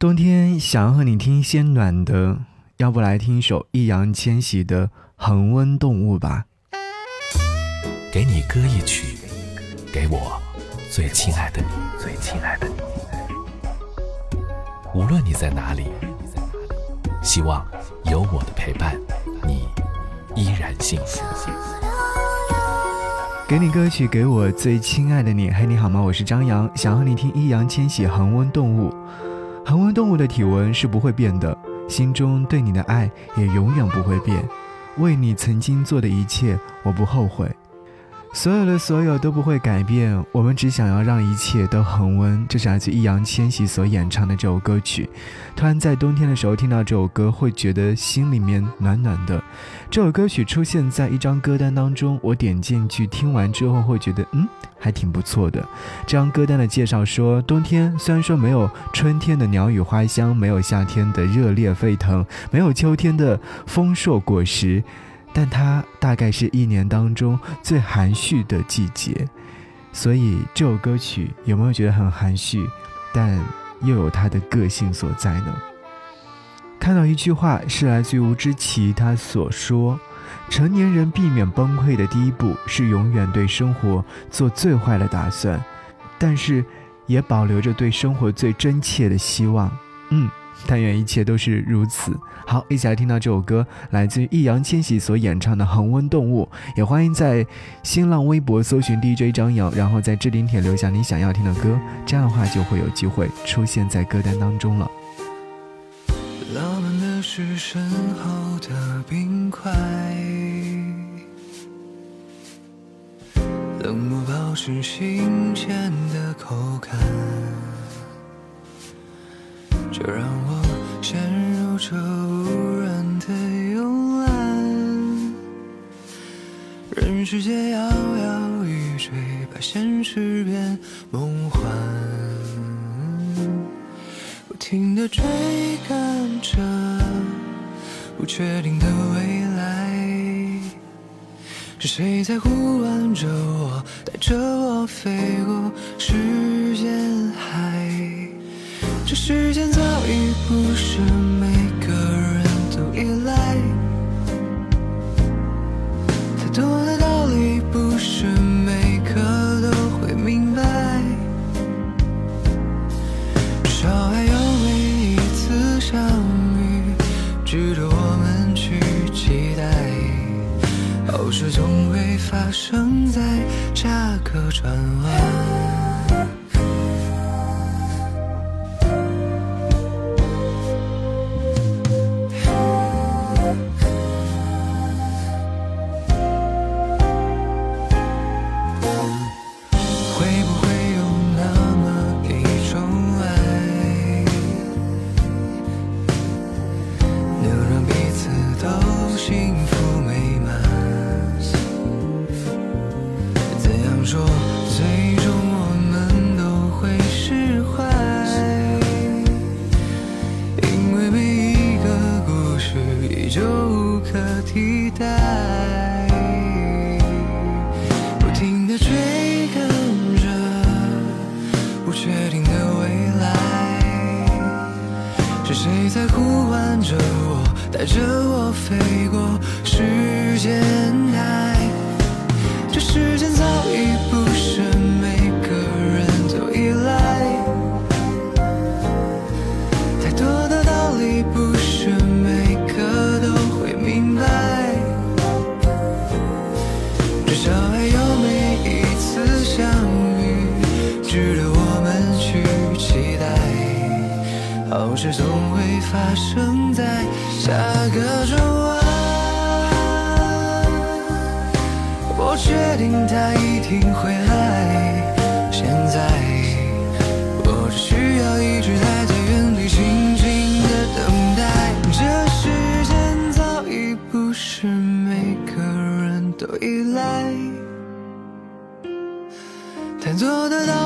冬天想要和你听一些暖的，要不来听一首易烊千玺的《恒温动物》吧。给你歌一曲，给我最亲爱的你，最亲爱的你。无论你在哪里，希望有我的陪伴，你依然幸福。给你歌曲，给我最亲爱的你。嘿，你好吗？我是张扬，想和你听易烊千玺《恒温动物》。恒温动物的体温是不会变的，心中对你的爱也永远不会变。为你曾经做的一切，我不后悔。所有的所有都不会改变，我们只想要让一切都恒温。这是来自易烊千玺所演唱的这首歌曲。突然在冬天的时候听到这首歌，会觉得心里面暖暖的。这首歌曲出现在一张歌单当中，我点进去听完之后会觉得，嗯，还挺不错的。这张歌单的介绍说，冬天虽然说没有春天的鸟语花香，没有夏天的热烈沸腾，没有秋天的丰硕果实。但它大概是一年当中最含蓄的季节，所以这首歌曲有没有觉得很含蓄，但又有它的个性所在呢？看到一句话是来自于吴知奇，他所说：“成年人避免崩溃的第一步是永远对生活做最坏的打算，但是也保留着对生活最真切的希望。”嗯。但愿一切都是如此。好，一起来听到这首歌，来自于易烊千玺所演唱的《恒温动物》。也欢迎在新浪微博搜寻 DJ 张扬，然后在置顶帖留下你想要听的歌，这样的话就会有机会出现在歌单当中了。浪漫的是身后的冰块，冷漠保持新鲜的口感。就让我陷入这无人的慵懒，任世界摇摇欲坠，把现实变梦幻，不停地追赶着不确定的未来，是谁在呼唤着我，带着我飞过时间海？这世间早已不是每个人都依赖，太多的道理不是每个都会明白。至少还有每一次相遇，值得我们去期待。好事总会发生在下个转弯。在呼唤着我，带着我飞过时间海。这时间早已不是事总会发生在下个转弯，我确定他一定会来。现在我只需要一直待在原地，静静的等待。这时间早已不是每个人都依赖，他做得到。